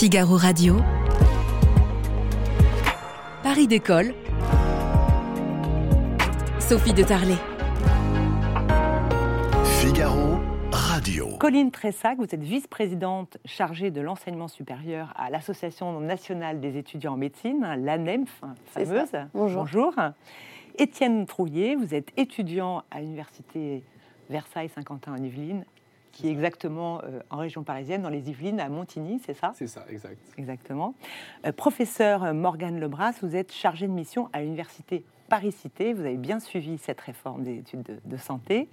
Figaro Radio. Paris d'école. Sophie de Tarlet. Figaro Radio. Colline Tressac, vous êtes vice-présidente chargée de l'enseignement supérieur à l'Association nationale des étudiants en médecine, l'ANEMF, fameuse. Bonjour. Bonjour. Étienne Trouillet, vous êtes étudiant à l'université Versailles-Saint-Quentin en Yvelines, qui est exactement euh, en région parisienne, dans les Yvelines, à Montigny, c'est ça? C'est ça, exact. Exactement. Euh, professeur Morgane Lebras, vous êtes chargé de mission à l'université Paris-Cité. Vous avez bien suivi cette réforme des études de, de santé.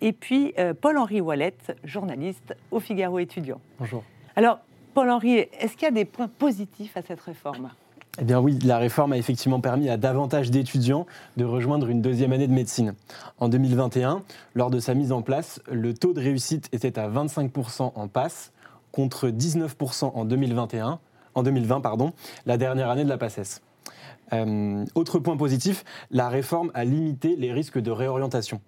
Et puis euh, Paul-Henri Wallet, journaliste au Figaro étudiant. Bonjour. Alors, Paul-Henri, est-ce qu'il y a des points positifs à cette réforme? Eh bien oui, la réforme a effectivement permis à davantage d'étudiants de rejoindre une deuxième année de médecine. En 2021, lors de sa mise en place, le taux de réussite était à 25% en passe contre 19% en 2021, en 2020, pardon, la dernière année de la PACES. Euh, autre point positif, la réforme a limité les risques de réorientation.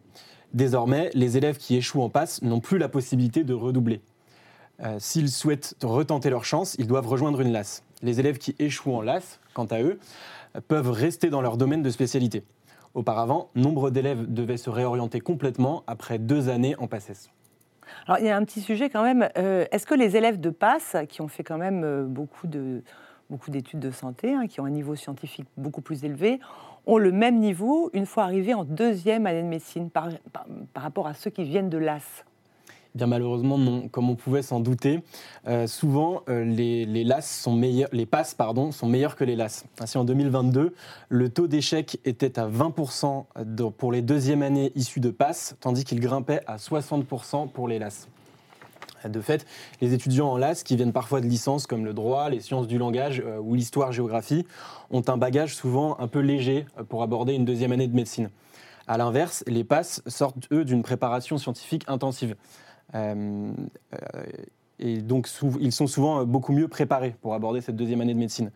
Désormais, les élèves qui échouent en passe n'ont plus la possibilité de redoubler. Euh, S'ils souhaitent retenter leur chance, ils doivent rejoindre une LAS. Les élèves qui échouent en LAS, quant à eux, peuvent rester dans leur domaine de spécialité. Auparavant, nombre d'élèves devaient se réorienter complètement après deux années en PACES. Alors, il y a un petit sujet quand même. Euh, Est-ce que les élèves de PASS, qui ont fait quand même euh, beaucoup de beaucoup d'études de santé, hein, qui ont un niveau scientifique beaucoup plus élevé, ont le même niveau une fois arrivés en deuxième année de médecine par, par- par rapport à ceux qui viennent de l'AS? Bien malheureusement. Comme on pouvait s'en douter, euh, souvent euh, les, les LAS sont meilleurs, les passes pardon, sont meilleurs que les LAS. Ainsi, en 2022, le taux d'échec était à 20% de- pour les deuxièmes années issues de passes, tandis qu'il grimpait à 60% pour les LAS. De fait, les étudiants en LAS, qui viennent parfois de licences comme le droit, les sciences du langage euh, ou l'histoire-géographie, ont un bagage souvent un peu léger pour aborder une deuxième année de médecine. À l'inverse, les PASS sortent, eux, d'une préparation scientifique intensive. Euh, euh, et donc, ils sont souvent euh, beaucoup mieux préparés pour aborder cette deuxième année de médecine.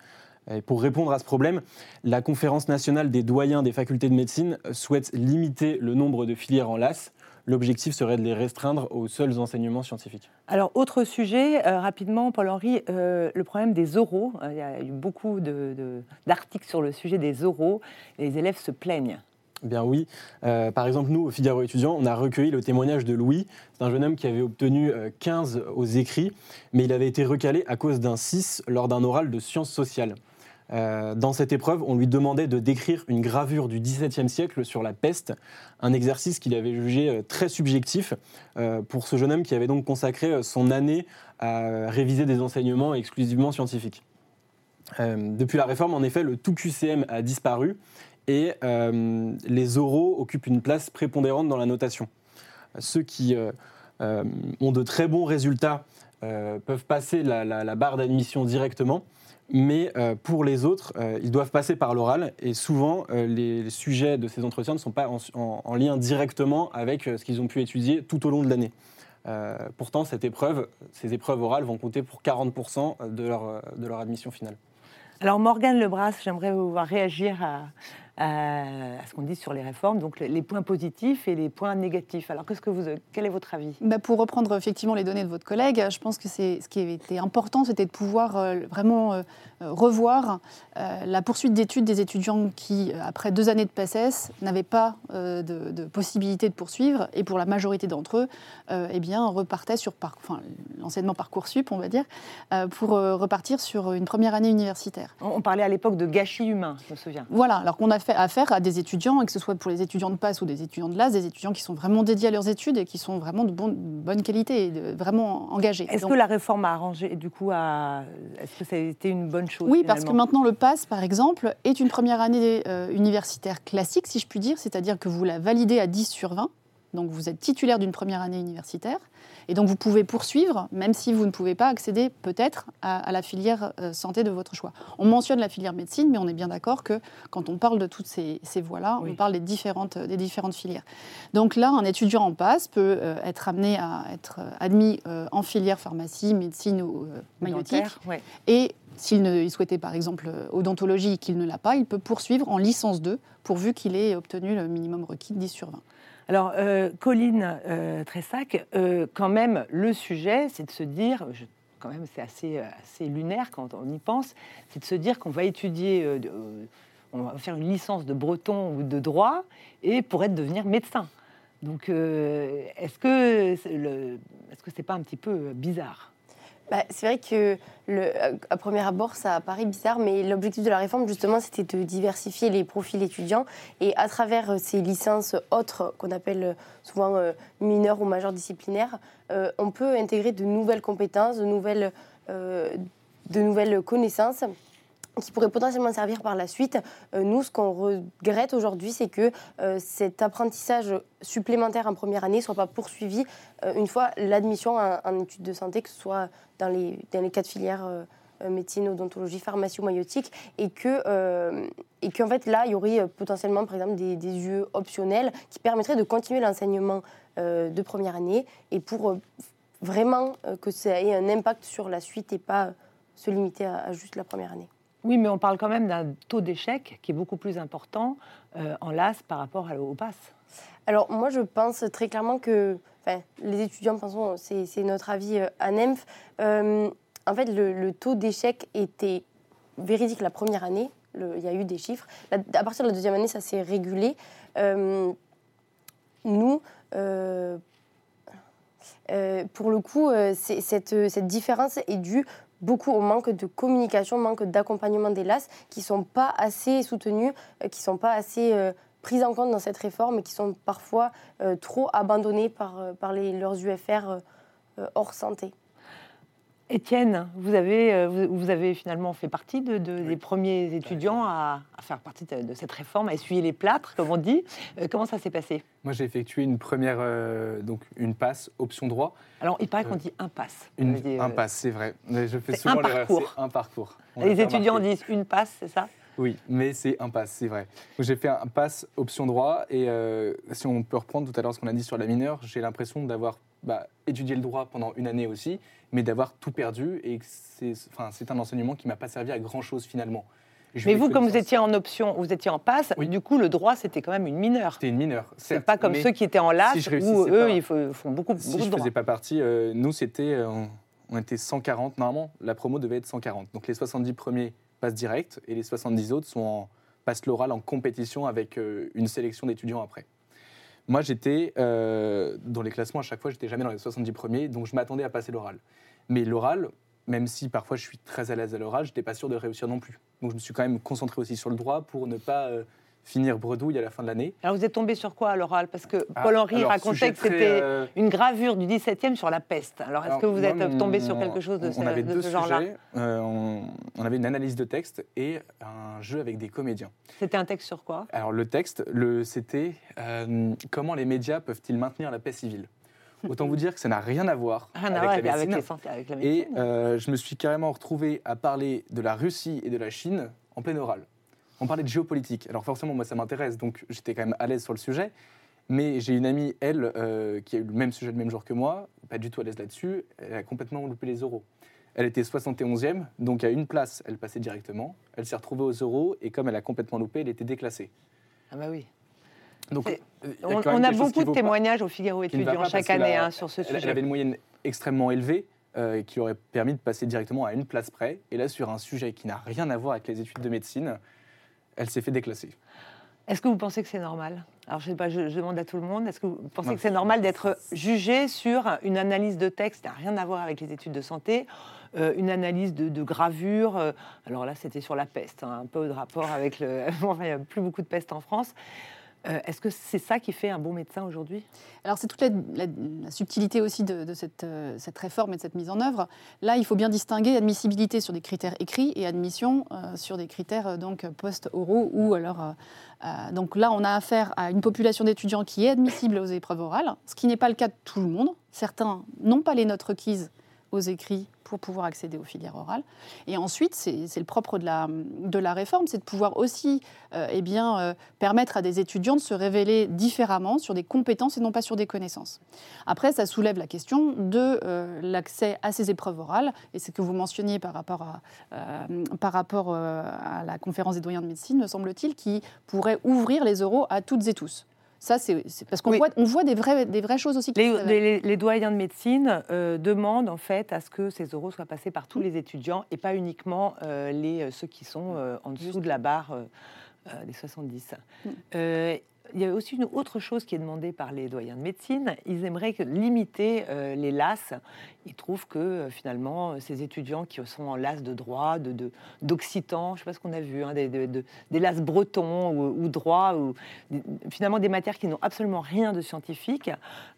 Et pour répondre à ce problème, la Conférence nationale des doyens des facultés de médecine souhaite limiter le nombre de filières en LAS. L'objectif serait de les restreindre aux seuls enseignements scientifiques. Alors, autre sujet, rapidement, Paul-Henri, le problème des oraux. Il y a eu beaucoup d'articles sur le sujet des oraux. Les élèves se plaignent. Eh Bien oui. Euh, par exemple, nous, au Figaro étudiant, on a recueilli le témoignage de Louis. C'est un jeune homme qui avait obtenu euh, 15 aux écrits, mais il avait été recalé à cause d'un 6 lors d'un oral de sciences sociales. Euh, dans cette épreuve, on lui demandait de décrire une gravure du XVIIe siècle sur la peste, un exercice qu'il avait jugé euh, très subjectif euh, pour ce jeune homme qui avait donc consacré euh, son année à réviser des enseignements exclusivement scientifiques. Euh, depuis la réforme, en effet, le tout QCM a disparu et euh, les oraux occupent une place prépondérante dans la notation. Ceux qui euh, euh, ont de très bons résultats peuvent passer la, barre d'admission directement, mais pour les autres, ils doivent passer par l'oral et souvent les sujets de ces entretiens ne sont pas en, en- en lien directement avec ce qu'ils ont pu étudier tout au long de l'année. Pourtant, cette épreuve, ces épreuves orales vont compter pour 40% de leur, de leur admission finale. Alors, Morgane Lebras, j'aimerais vous voir réagir à, à- à ce qu'on dit sur les réformes, donc les, les points positifs et les points négatifs. Alors, qu'est-ce que vous, quel est votre avis? Bah, pour reprendre effectivement les données de votre collègue, je pense que c'est ce qui était important, c'était de pouvoir euh, vraiment euh, euh, revoir euh, la poursuite d'études des étudiants qui, euh, après deux années de PSS, n'avaient pas euh, de, de possibilité de poursuivre, et pour la majorité d'entre eux, euh, eh bien, repartaient sur par- enfin, l'enseignement parcoursup, on va dire, euh, pour euh, repartir sur une première année universitaire. on, on parlait à l'époque de gâchis humain, je me souviens. Voilà, alors qu'on a fait affaire à des étudiants, que ce soit pour les étudiants de PASS ou des étudiants de LAS, des étudiants qui sont vraiment dédiés à leurs études et qui sont vraiment de bonne, bonne qualité, et de- vraiment engagés. Est-ce que la réforme a arrangé, du coup, à... est-ce que ça a été une bonne chose Oui, parce que maintenant le PASS, par exemple, est une première année euh, universitaire classique, si je puis dire, c'est-à-dire que vous la validez à 10 sur 20, donc vous êtes titulaire d'une première année universitaire, et donc vous pouvez poursuivre, même si vous ne pouvez pas accéder peut-être à, à la filière euh, santé de votre choix. On mentionne la filière médecine, mais on est bien d'accord que quand on parle de toutes ces, ces voies-là, Oui. on parle des différentes, des différentes filières. Donc là, un étudiant en PASS peut euh, être amené à être euh, admis en filière pharmacie, médecine ou ouais. Et s'il ne- il souhaitait par exemple odontologie et qu'il ne l'a pas, il peut poursuivre en licence 2 pourvu qu'il ait obtenu le minimum requis de 10 sur 20. Alors, euh, Colline euh, Tressac, euh, quand même, le sujet, c'est de se dire, quand même, c'est assez, lunaire quand on y pense, c'est de se dire qu'on va étudier, on va faire une licence de breton ou de droit et pour être devenir médecin. Donc, est-ce que est-ce que c'est pas un petit peu bizarre? Bah, c'est vrai que le, à premier abord, ça paraît bizarre, mais l'objectif de la réforme, justement, c'était de diversifier les profils étudiants. Et à travers euh, ces licences autres, qu'on appelle euh, souvent euh, mineures ou majeures disciplinaires, euh, on peut intégrer de nouvelles compétences, de nouvelles, euh, de nouvelles connaissances qui pourraient potentiellement servir par la suite. Euh, nous, ce qu'on regrette aujourd'hui, c'est que euh, cet apprentissage supplémentaire en première année ne soit pas poursuivi euh, une fois l'admission en, études de santé, que ce soit dans les, quatre filières médecine, odontologie, pharmacie ou maïotique, et que qu'en fait là, il y aurait potentiellement, par exemple, des, des UE optionnels qui permettraient de continuer l'enseignement de première année et pour vraiment que ça ait un impact sur la suite et pas se limiter à juste la première année. Oui, mais on parle quand même d'un taux d'échec qui est beaucoup plus important euh, en LAS par rapport à- au PASS. Alors moi je pense très clairement que, les étudiants, pensons, c'est notre avis euh, à NEMF, euh, en fait le, taux d'échec était véridique la première année, il y a eu des chiffres. À partir de la deuxième année ça s'est régulé. Nous, pour le coup, cette différence est due beaucoup au manque de communication, manque d'accompagnement des LAS qui ne sont pas assez soutenus, euh, qui ne sont pas assez euh, prises en compte dans cette réforme et qui sont parfois euh, trop abandonnées par, euh, par les, leurs UFR hors santé. Étienne, vous avez, euh, vous, avez finalement fait partie de, de- des premiers étudiants à, à faire partie de, de cette réforme, à essuyer les plâtres, comme on dit. Euh, comment ça s'est passé? Moi, j'ai effectué une première, euh, donc une passe option droit. Alors, il paraît qu'on dit impasse. Une, Ça veut dire, un euh, passe, c'est vrai. Mais je fais souvent un parcours. Un parcours. Les étudiants disent une passe, c'est ça? Oui, mais c'est un pass, c'est vrai. J'ai fait un pass option droit et euh, si on peut reprendre tout à l'heure ce qu'on a dit sur la mineure, j'ai l'impression d'avoir bah, étudié le droit pendant une année aussi, mais d'avoir tout perdu et c'est enfin, un enseignement qui m'a pas servi à grand chose finalement. Mais vous, comme vous étiez en option, vous étiez en passe, Oui. du coup, le droit, c'était quand même une mineure. C'était une mineure. C'est pas comme ceux qui étaient en LAS, si je où eux, pas- ils font, beaucoup, Si beaucoup je de droit. faisais pas partie, euh, nous c'était, euh, on- était 140 normalement. La promo devait être 140. Donc les 70 premiers passent direct et les 70 autres sont en passe l'oral en compétition avec euh, une sélection d'étudiants après. Moi j'étais euh, dans les classements à chaque fois, j'étais jamais dans les 70 premiers, donc je m'attendais à passer l'oral. Mais l'oral, même si parfois je suis très à l'aise à l'oral, j'étais pas sûr de réussir non plus. Donc je me suis quand même concentré aussi sur le droit pour ne pas euh, finir bredouille à la fin de l'année. Alors, vous êtes tombé sur quoi à l'oral Parce que Ah, Paul-Henri alors, racontait sujet que c'était euh, une gravure du 17e sur la peste. Alors, est-ce que vous moi, êtes tombé sur quelque chose de on, ce, on avait de deux ce genre-là. Euh, on, on avait une analyse de texte et un jeu avec des comédiens. C'était un texte sur quoi? Alors le texte, le, c'était euh, comment les médias peuvent-ils maintenir la paix civile? Autant vous dire que ça n'a rien à voir à avec la avec, les santé- avec la Et médecine. euh, je me suis carrément retrouvé à parler de la Russie et de la Chine en plein oral. On parlait de géopolitique. Alors forcément, moi, ça m'intéresse, donc j'étais quand même à l'aise sur le sujet. Mais j'ai une amie, elle, euh, qui a eu le même sujet le même jour que moi, pas du tout à l'aise là-dessus, elle a complètement loupé les euros. Elle était 71e, donc à une place, elle passait directement. Elle s'est retrouvée aux euros, et comme elle a complètement loupé, elle était déclassée. Ah bah oui. Donc, euh, On, a beaucoup de vaut pas- témoignages au Figaro étudiant chaque année hein, sur ce Elle, elle sujet. avait une moyenne extrêmement élevée euh, qui aurait permis de passer directement à une place près. Et là, sur un sujet qui n'a rien à voir avec les études de médecine, elle s'est fait déclasser. Est-ce que vous pensez que c'est normal? Alors, je sais pas, je, je demande à tout le monde. Est-ce que vous pensez Non. que c'est normal d'être jugé sur une analyse de texte qui n'a rien à voir avec les études de santé, euh, une analyse de, de gravure euh, Alors là, c'était sur la peste, hein, un peu de rapport avec le. enfin, il n'y a plus beaucoup de peste en France. Euh, Est-ce que c'est ça qui fait un bon médecin aujourd'hui? Alors c'est toute la, subtilité aussi de, euh, cette réforme et de cette mise en œuvre. Là, il faut bien distinguer admissibilité sur des critères écrits et admission euh, sur des critères donc post-oraux ou alors donc là on a affaire à une population d'étudiants qui est admissible aux épreuves orales, ce qui n'est pas le cas de tout le monde. Certains n'ont pas les notes requises aux écrits pour pouvoir accéder aux filières orales. Et ensuite, c'est le propre de la, de la réforme, c'est de pouvoir aussi euh, eh bien, euh, permettre à des étudiants de se révéler différemment sur des compétences et non pas sur des connaissances. Après, ça soulève la question de euh, l'accès à ces épreuves orales, et c'est ce que vous mentionniez par rapport, à, euh, par rapport à la conférence des doyens de médecine, me semble-t-il, qui pourrait ouvrir les oraux à toutes et tous. Ça, c'est parce qu'on Oui. voit, on voit des, vraies, des vraies choses aussi. qui Les, révèlent. les- les doyens de médecine euh, demandent en fait à ce que ces euros soient passés par tous les étudiants et pas uniquement euh, les, euh, ceux qui sont euh, en dessous de la barre des 70. Mm. Il y a aussi une autre chose qui est demandée par les doyens de médecine. Ils aimeraient limiter euh, les LAS. Ils trouvent que euh, finalement, euh, ces étudiants qui sont en LAS de droit, de, d'occitan, je ne sais pas ce qu'on a vu, hein, des, de- LAS bretons ou, droit, ou finalement des matières qui n'ont absolument rien de scientifique,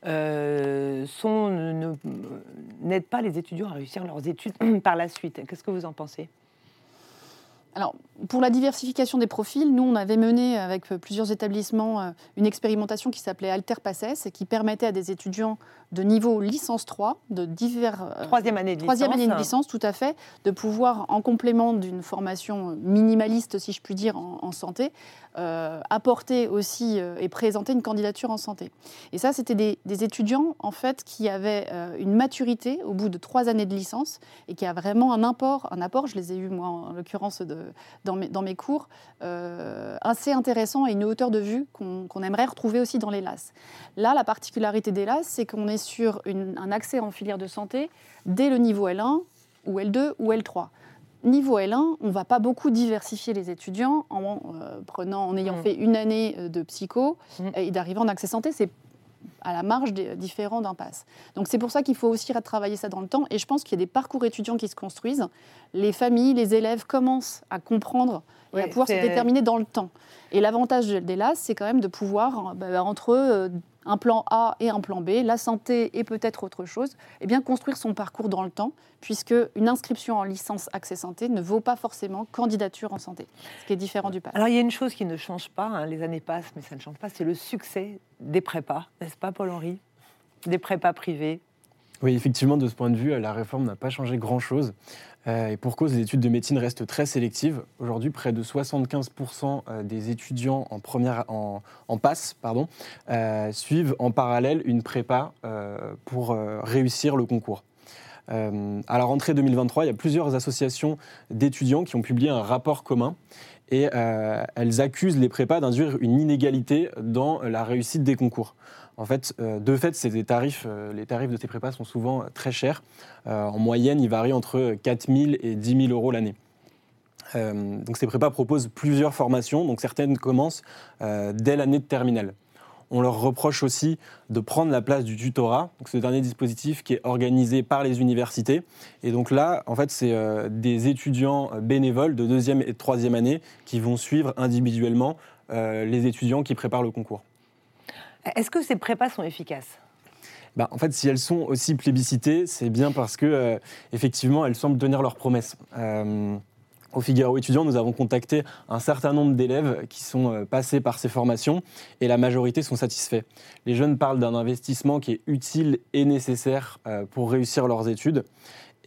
n'aident pas les étudiants à réussir leurs études par la suite. Qu'est-ce que vous en pensez? Alors, pour la diversification des profils, nous, on avait mené avec euh, plusieurs établissements euh, une expérimentation qui s'appelait Alter Passes et qui permettait à des étudiants de niveau licence 3, de divers. euh, Troisième année de Troisième licence. année de licence, tout à fait, de pouvoir, en complément d'une formation minimaliste, si je puis dire, en, en santé, euh, apporter aussi euh, et présenter une candidature en santé. Et ça, c'était des, des étudiants, en fait, qui avaient euh, une maturité au bout de trois années de licence et qui a vraiment un apport, un apport, je les ai eus, moi, en l'occurrence, de- dans, mes, dans mes cours, euh, assez intéressant et une hauteur de vue qu'on aimerait retrouver aussi dans les LAS. Là, la particularité des LAS, c'est qu'on est sur une- un accès en filière de santé dès le niveau L1 ou L2 ou L3. Niveau L1, on ne va pas beaucoup diversifier les étudiants en, euh, prenant, en ayant Mm. fait une année euh, de psycho Mm. et d'arriver en accès santé. C'est à la marge des, différents d'un pass. Donc c'est pour ça qu'il faut aussi retravailler ça dans le temps. Et je pense qu'il y a des parcours étudiants qui se construisent. Les familles, les élèves commencent à comprendre et à pouvoir se déterminer dans le temps. Et l'avantage de- des LAS, c'est quand même de pouvoir, bah, entre euh, un plan A et un plan B, la santé et peut-être autre chose, eh bien construire son parcours dans le temps, puisque une inscription en licence accès santé ne vaut pas forcément candidature en santé, ce qui est différent du pass. Alors, il y a une chose qui ne change pas, hein, les années passent, mais ça ne change pas, c'est le succès des prépas, n'est-ce pas, Paul-Henri? Des prépas privés. Oui, effectivement, de ce point de vue, la réforme n'a pas changé grand-chose. Euh, et pour cause, les études de médecine restent très sélectives. Aujourd'hui, près de 75% euh, des étudiants en, première, passe euh, suivent en parallèle une prépa pour réussir le concours. À la rentrée 2023, il y a plusieurs associations d'étudiants qui ont publié un rapport commun et elles accusent les prépas d'induire une inégalité dans la réussite des concours. En fait, euh, de fait, euh, les tarifs de ces prépas sont souvent euh, très chers. En moyenne, ils varient entre 4 000 et 10 000 euros l'année. Donc ces prépas proposent plusieurs formations, donc certaines commencent dès l'année de terminale. On leur reproche aussi de prendre la place du tutorat, donc ce dernier dispositif qui est organisé par les universités. Et donc là, en fait, c'est des étudiants bénévoles de deuxième et troisième année qui vont suivre individuellement les étudiants qui préparent le concours. Est-ce que ces prépas sont efficaces? Bah, en fait, si elles sont aussi plébiscitées, c'est bien parce que, euh, effectivement, elles semblent tenir leurs promesses. Euh, au Figaro étudiant, nous avons contacté un certain nombre d'élèves qui sont euh, passés par ces formations et la majorité sont satisfaits. Les jeunes parlent d'un investissement qui est utile et nécessaire pour réussir leurs études.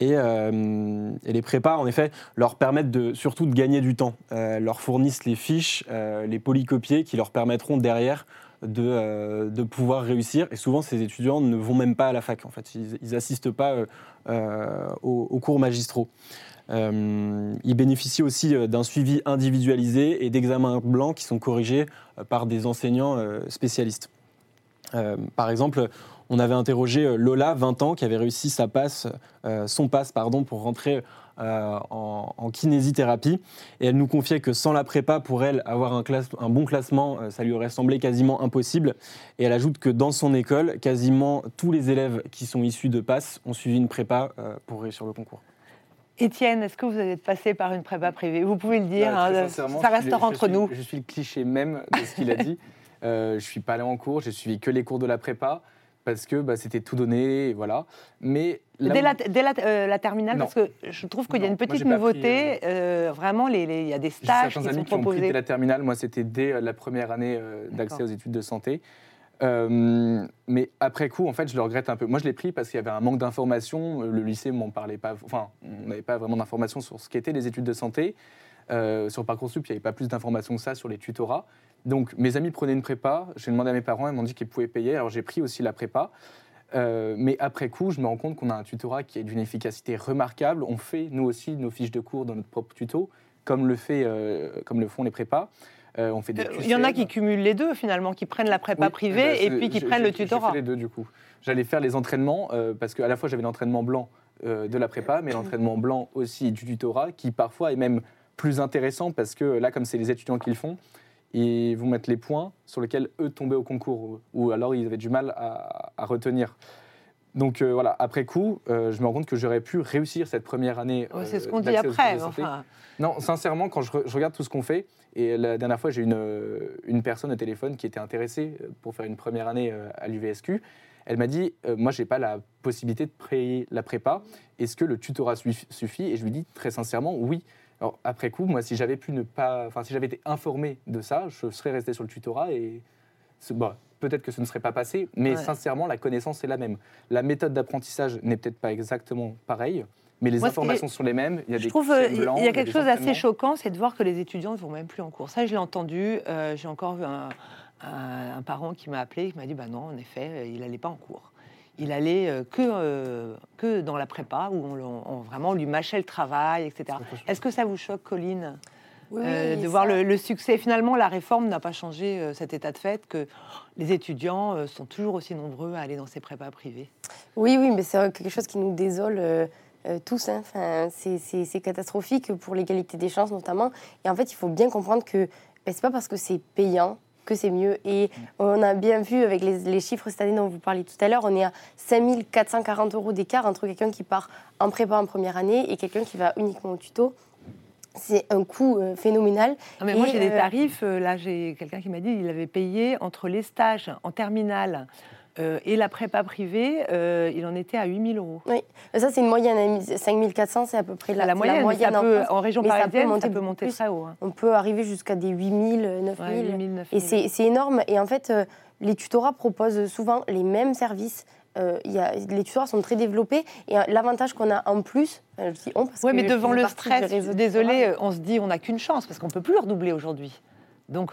Et, les prépas, en effet, leur permettent de, surtout de gagner du temps. Euh, leur fournissent les fiches, les polycopiés qui leur permettront derrière de, euh, de pouvoir réussir. Et souvent, ces étudiants ne vont même pas à la fac. En fait, ils n'assistent pas euh, euh, aux, cours magistraux. Ils bénéficient aussi d'un suivi individualisé et d'examens blancs qui sont corrigés par des enseignants spécialistes. Par exemple, on avait interrogé Lola, 20 ans, qui avait réussi sa passe, son passe pardon, pour rentrer euh, en, en kinésithérapie. Et elle nous confiait que sans la prépa, pour elle, avoir un, classe- un bon classement, euh, ça lui aurait semblé quasiment impossible. Et elle ajoute que dans son école, quasiment tous les élèves qui sont issus de passe ont suivi une prépa euh, pour réussir le concours. Étienne, est-ce que vous êtes passé par une prépa privée? Vous pouvez le dire, Bah, très hein, ça je entre suis- nous. Je suis le cliché même de ce qu'il a dit. Euh, je suis pas allé en cours, j'ai suivi que les cours de la prépa parce que bah, c'était tout donné, et voilà. Mais Dès, où- la, dès la- euh, la terminale, Non. parce que je trouve qu'il y a une petite nouveauté. euh, vraiment, les- les- il y a des stages qui sont amis qui ont pris dès la terminale. Moi, c'était dès euh, la première année euh, d'accès aux études de santé. Euh, mais après coup, en fait, je le regrette un peu. Moi, je l'ai pris parce qu'il y avait un manque d'informations. Le lycée m'en parlait pas. Enfin, on n'avait pas vraiment d'informations sur ce qu'étaient les études de santé. Euh, sur Parcoursup, il n'y avait pas plus d'informations que ça sur les tutorats. Donc, mes amis prenaient une prépa. J'ai demandé à mes parents, ils m'ont dit qu'ils pouvaient payer. Alors, j'ai pris aussi la prépa. Euh, mais après coup, je me rends compte qu'on a un tutorat qui est d'une efficacité remarquable. On fait, nous aussi, nos fiches de cours dans notre propre tuto, comme le, fait, euh, comme le font les prépas. Euh, on fait des Il y en a qui cumulent les deux finalement, qui prennent la prépa Oui, privée ben, et puis qui prennent le tutorat. J'ai fait les deux du coup. J'allais faire les entraînements parce qu'à la fois j'avais l'entraînement blanc de la prépa, mais l'entraînement blanc aussi du tutorat qui parfois est même plus intéressant parce que là, comme c'est les étudiants qui le font, ils vont mettre les points sur lesquels eux tombaient au concours ou- alors ils avaient du mal à, à retenir. Donc euh, voilà, après coup, euh, je me rends compte que j'aurais pu réussir cette première année. Euh, c'est ce qu'on dit après. Enfin, Non, sincèrement, quand je, re- je regarde tout ce qu'on fait, et la dernière fois, j'ai une, euh, une personne au téléphone qui était intéressée euh, pour faire une première année euh, à l'UVSQ. Elle m'a dit euh, Moi, je n'ai pas la possibilité de payer la prépa. Est-ce que le tutorat suffi- suffit? Et je lui dis très sincèrement Oui. Alors, après coup, moi, si j'avais pu ne pas. Enfin, si j'avais été informé de ça, je serais resté sur le tutorat et. bah, Peut-être que ce ne serait pas passé, mais Ouais. sincèrement, la connaissance est la même. La méthode d'apprentissage n'est peut-être pas exactement pareille, mais les Moi, informations sont les mêmes. Il y a je des trouve QCM il y blancs, a quelque chose d'assez choquant, c'est de voir que les étudiants ne vont même plus en cours. Ça, je l'ai entendu. euh, J'ai encore vu un, un- un parent qui m'a appelé, qui m'a dit bah non, en effet, il n'allait pas en cours. Il allait euh, que, euh, que dans la prépa où on, vraiment on lui mâchait le travail, etc. Est-ce que ça vous choque, Colline Oui, euh, de voir le, le succès? Finalement, la réforme n'a pas changé euh, cet état de fait que les étudiants euh, sont toujours aussi nombreux à aller dans ces prépas privées. Oui, oui, mais c'est quelque chose qui nous désole euh, euh, tous. hein. Enfin, c'est- c'est c'est catastrophique pour l'égalité des chances notamment. Et en fait, il faut bien comprendre que ben, c'est pas parce que c'est payant que c'est mieux. Et on a bien vu avec les, les chiffres cette année dont vous parliez tout à l'heure, on est à 5440 euros d'écart entre quelqu'un qui part en prépa en première année et quelqu'un qui va uniquement au tuto. C'est un coût euh, phénoménal. Ah, mais moi, j'ai des euh, tarifs. euh, là, j'ai quelqu'un qui m'a dit qu'il avait payé entre les stages en terminale euh, et la prépa privée, euh, il en était à 8000 euros. Ça, c'est une moyenne. 5400, c'est à peu près la, La, c'est moyenne, mais ça en peut- en région mais ça peut parisienne, ça monter peut monter plus. très haut. hein. On peut arriver jusqu'à des 8000, 9000. Ouais, 8000, 9000. Et c'est énorme. Et en fait, euh, les tutorats proposent souvent les mêmes services. Euh, y a, les tutorats sont très développés. Et euh, l'avantage qu'on a en plus, enfin, je dis on parce Oui, que mais devant le stress, désolé, on se dit on n'a qu'une chance parce qu'on ne peut plus le redoubler aujourd'hui.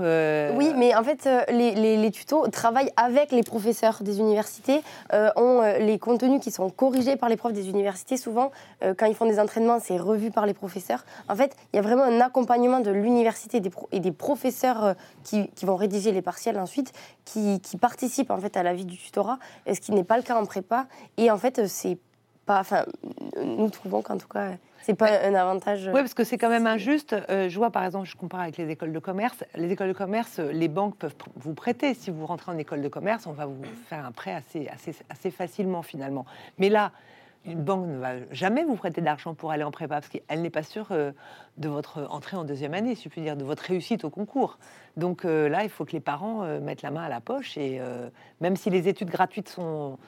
Euh, Oui, mais en fait, euh, les, tutos travaillent avec les professeurs des universités, euh, ont les contenus qui sont corrigés par les profs des universités. Souvent, quand ils font des entraînements, c'est revu par les professeurs. En fait, il y a vraiment un accompagnement de l'université et des professeurs qui, vont rédiger les partiels ensuite, qui, participent en fait à la vie du tutorat, ce qui n'est pas le cas en prépa. Et en fait, c'est pas. Enfin, nous trouvons qu'en tout cas, c'est pas un avantage. Oui, parce que c'est quand même injuste. Euh, je vois, par exemple, je compare avec les écoles de commerce. Les écoles de commerce, euh, les banques peuvent vous prêter. Si vous rentrez en école de commerce, on va vous faire un prêt assez, assez, assez facilement, finalement. Mais là, une banque ne va jamais vous prêter d'argent pour aller en prépa, parce qu'elle n'est pas sûre euh, de votre entrée en deuxième année, si je puis dire, de votre réussite au concours. Donc là, il faut que les parents mettent la main à la poche. Et même si les études gratuites sont,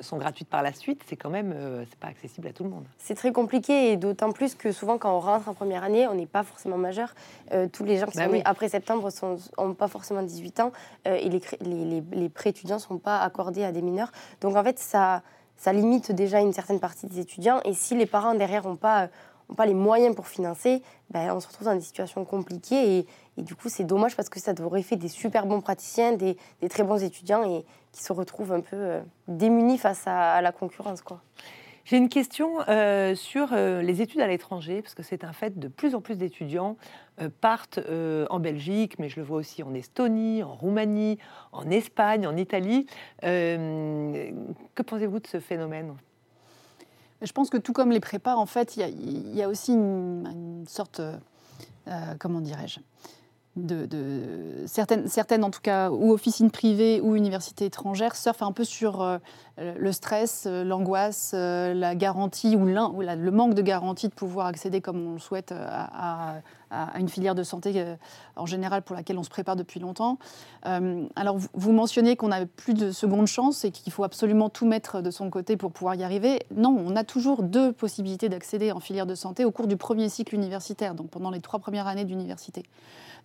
sont gratuites par la suite, c'est quand même euh, c'est pas accessible à tout le monde. C'est très compliqué et d'autant plus que souvent quand on rentre en première année, on n'est pas forcément majeur. Euh, tous les gens qui Bah sont oui. nés après septembre n'ont pas forcément 18 ans euh, et les, les, les- les pré-étudiants ne sont pas accordés à des mineurs. Donc en fait, ça, ça limite déjà une certaine partie des étudiants et si les parents derrière n'ont pas, ont pas les moyens pour financer, ben, on se retrouve dans des situations compliquées et, et du coup c'est dommage parce que ça aurait fait des super bons praticiens, des, des très bons étudiants et qui se retrouvent un peu euh, démunis face à, à la concurrence. Quoi. J'ai une question euh, sur euh, les études à l'étranger, parce que c'est un fait, de plus en plus d'étudiants euh, partent euh, en Belgique, mais je le vois aussi en Estonie, en Roumanie, en Espagne, en Italie. Euh, que pensez-vous de ce phénomène? Je pense que tout comme les prépas, en fait, il y a, il y a aussi une, une sorte, comment dirais-je, de, certaines, en tout cas, ou officines privées ou universités étrangères, surfent un peu sur euh, le stress, euh, l'angoisse, euh, la garantie ou, le manque de garantie de pouvoir accéder comme on le souhaite à, une filière de santé en général pour laquelle on se prépare depuis longtemps. Alors, vous, vous mentionniez qu'on n'avait plus de seconde chance et qu'il faut absolument tout mettre de son côté pour pouvoir y arriver. Non, on a toujours deux possibilités d'accéder en filière de santé au cours du premier cycle universitaire, donc pendant les trois premières années d'université.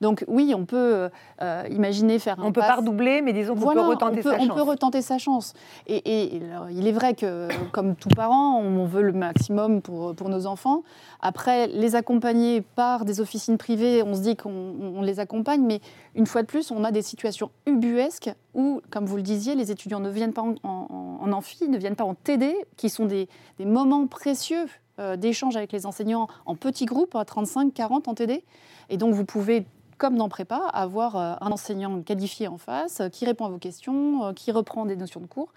Donc oui, on peut euh, imaginer faire un On peut pass- pas redoubler, mais disons qu'on voilà, peut retenter on peut, sa on chance. peut retenter sa chance. Et, et alors, il est vrai que, comme tout parent, on veut le maximum pour, pour nos enfants. Après, les accompagner par des officines privées, on se dit qu'on on les accompagne, mais une fois de plus, on a des situations ubuesques où, comme vous le disiez, les étudiants ne viennent pas en, en- en amphi, ne viennent pas en TD, qui sont des, des moments précieux euh, d'échange avec les enseignants en petits groupes, à 35, 40 en TD. Et donc, vous pouvez comme dans prépa, avoir euh, un enseignant qualifié en face, euh, qui répond à vos questions, euh, qui reprend des notions de cours.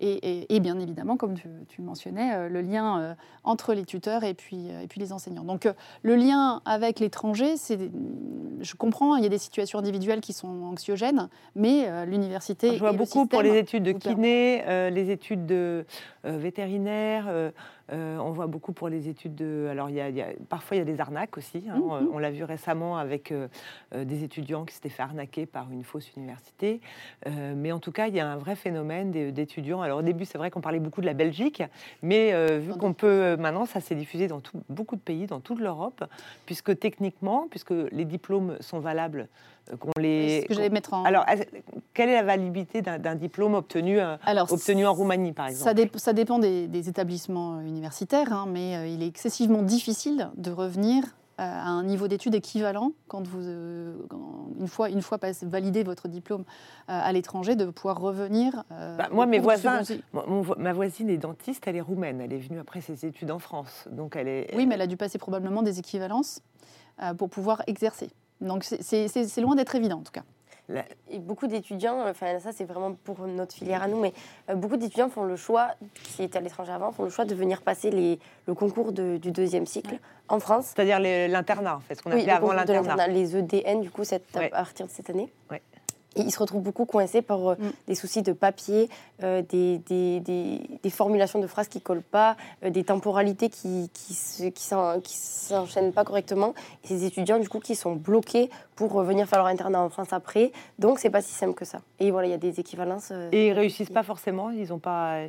Et, et- et bien évidemment, comme tu, mentionnais, le lien entre les tuteurs et puis, et puis les enseignants. Donc le lien avec l'étranger, c'est, je comprends, il y a des situations individuelles qui sont anxiogènes, mais l'université. Je vois et le beaucoup pour les études de kiné, euh, les études de euh, vétérinaire. euh, euh, on voit beaucoup pour les études de. Alors, il y a, il y a- parfois, il y a des arnaques aussi. hein. Mhm. On, on l'a vu récemment avec euh, euh, des étudiants qui s'étaient fait arnaquer par une fausse université. Euh, mais en tout cas, il y a un vrai phénomène d'étudiants. Alors, au début, c'est vrai qu'on parlait beaucoup de la Belgique, mais vu qu'on peut. Maintenant, ça s'est diffusé dans tout- beaucoup de pays, dans toute l'Europe, puisque techniquement, puisque les diplômes sont valables, qu'on les. que mettre en. Alors, quelle est la validité d'un diplôme obtenu, euh, Alors, obtenu en Roumanie, par exemple Ça, dé- ça dépend des, des établissements euh, universitaires, hein, mais euh, il est excessivement difficile de revenir euh, à un niveau d'études équivalent quand vous, euh, quand- une fois, une fois passé- validé votre diplôme euh, à l'étranger, de pouvoir revenir. euh, Bah, moi, mes voisins-. Mon- mon ma voisine est dentiste, elle est roumaine. Elle est venue après ses études en France. Donc, elle est. Oui, mais elle a dû passer probablement des équivalences euh, pour pouvoir exercer. Donc c'est- loin d'être évident en tout cas. Et beaucoup d'étudiants, enfin ça c'est vraiment pour notre filière à nous, mais euh, beaucoup d'étudiants font le choix, qui étaient à l'étranger avant, font le choix de venir passer les, le concours de- du deuxième cycle en France. C'est-à-dire l'internat, en fait, ce qu'on Oui, appelait avant l'internat, les EDN du coup cette, Ouais. à partir de cette année. Ouais. Et ils se retrouvent beaucoup coincés par euh, Mm. des soucis de papier, euh, des, des, des- des formulations de phrases qui collent pas, euh, des temporalités qui qui s'enchaînent pas correctement. Et ces étudiants du coup qui sont bloqués pour venir faire leur internat en France après. Donc c'est pas si simple que ça. Et voilà, il y a des équivalences. Et ils réussissent pas forcément. Ils n'ont pas.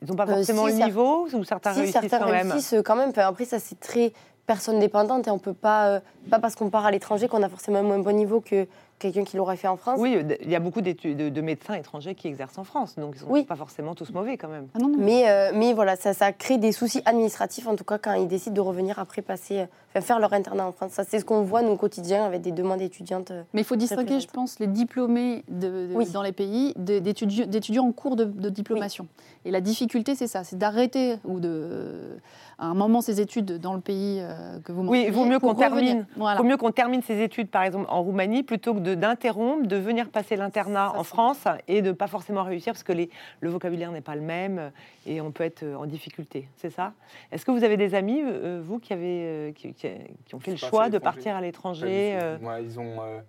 Ils n'ont pas forcément si, le niveau ou certains si réussissent certains quand même. réussissent quand même. Enfin, après, ça c'est très personne dépendante et on peut pas, pas parce qu'on part à l'étranger qu'on a forcément un moins bon niveau que quelqu'un qui l'aurait fait en France. Oui, il y a beaucoup de, de médecins étrangers qui exercent en France, donc ils ne sont Oui. pas forcément tous mauvais quand même. Ah non, non. Mais, euh, mais voilà, ça, ça crée des soucis administratifs, en tout cas, quand ils décident de revenir après passer, euh, enfin, faire leur internat en France. Ça, c'est ce qu'on voit, nous, au quotidien, avec des demandes étudiantes. euh. Mais il faut distinguer, je pense, les diplômés de- de- Oui. dans les pays d'étudiants en cours de, de diplomation. Et la difficulté, c'est ça, c'est d'arrêter ou de, à un moment ses études dans le pays que vous Oui, il vaut mieux qu'on termine. Voilà. Il vaut mieux qu'on termine ses études, par exemple, en Roumanie, plutôt que de- d'interrompre, de venir passer l'internat en France et de pas forcément réussir parce que les- le vocabulaire n'est pas le même euh, et on peut être euh, en difficulté. C'est ça? Est-ce que vous avez des amis, euh, vous, qui, avez, qui, qui- qui ont fait le choix de partir à l'étranger euh, Moi, ils ont. euh,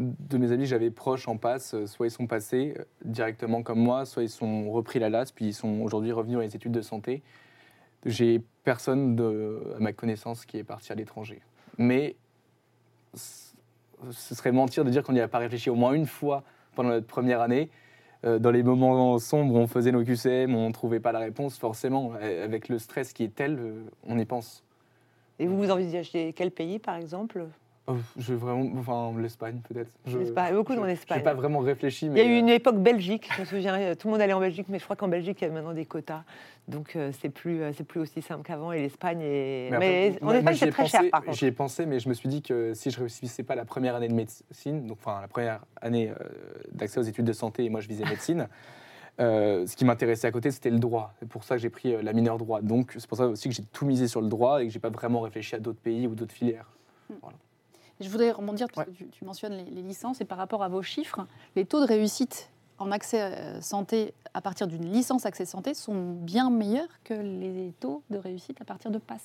de mes amis j'avais proches en passe, soit ils sont passés directement comme moi, soit ils sont repris la LAS, puis ils sont aujourd'hui revenus dans les études de santé. J'ai personne de, à ma connaissance qui est parti à l'étranger. Mais ce serait mentir de dire qu'on n'y a pas réfléchi au moins une fois pendant notre première année. Euh, dans les moments sombres, on faisait nos QCM, on ne trouvait pas la réponse, forcément. Euh, Avec le stress qui est tel, euh, on y pense. Et vous vous envisagez quel pays, par exemple? Je veux vraiment, enfin l'Espagne peut-être. Je- L'Espagne, beaucoup je- dans Je l'Espagne. n'ai pas vraiment réfléchi, Il mais y a eu euh, une époque Belgique, je me souviens, euh, tout le monde allait en Belgique, mais je crois qu'en Belgique, il y a maintenant des quotas. Donc, euh, c'est plus, euh, c'est plus aussi simple qu'avant. Et l'Espagne est. mais après, Mais, moi- en moi, Espagne, j'y c'est ai très pensé- cher, par contre. J'y ai pensé, mais je me suis dit que si je réussissais pas la première année de médecine, donc enfin la première année euh, d'accès aux études de santé, et moi je visais médecine. euh, ce qui m'intéressait à côté, c'était le droit. C'est pour ça que j'ai pris euh, la mineure droit. Donc, c'est pour ça aussi que j'ai tout misé sur le droit et que j'ai pas vraiment réfléchi à d'autres pays ou d'autres filières. Je voudrais rebondir, parce que tu, tu mentionnes les, les licences, et par rapport à vos chiffres, les taux de réussite en accès euh, santé à partir d'une licence accès santé sont bien meilleurs que les taux de réussite à partir de PASS.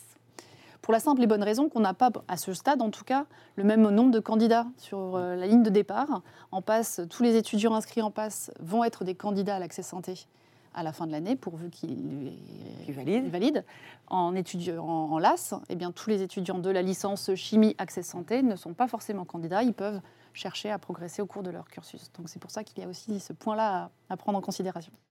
Pour la simple et bonne raison qu'on n'a pas, à ce stade en tout cas, le même nombre de candidats sur euh, la ligne de départ. En passe, tous les étudiants inscrits en passe vont être des candidats à l'accès santé à la fin de l'année, pourvu valident. ils valident. En, étudiant, en, en LAS, eh bien, tous les étudiants de la licence chimie accès santé ne sont pas forcément candidats, ils peuvent chercher à progresser au cours de leur cursus. Donc c'est pour ça qu'il y a aussi ce point-là à- à prendre en considération.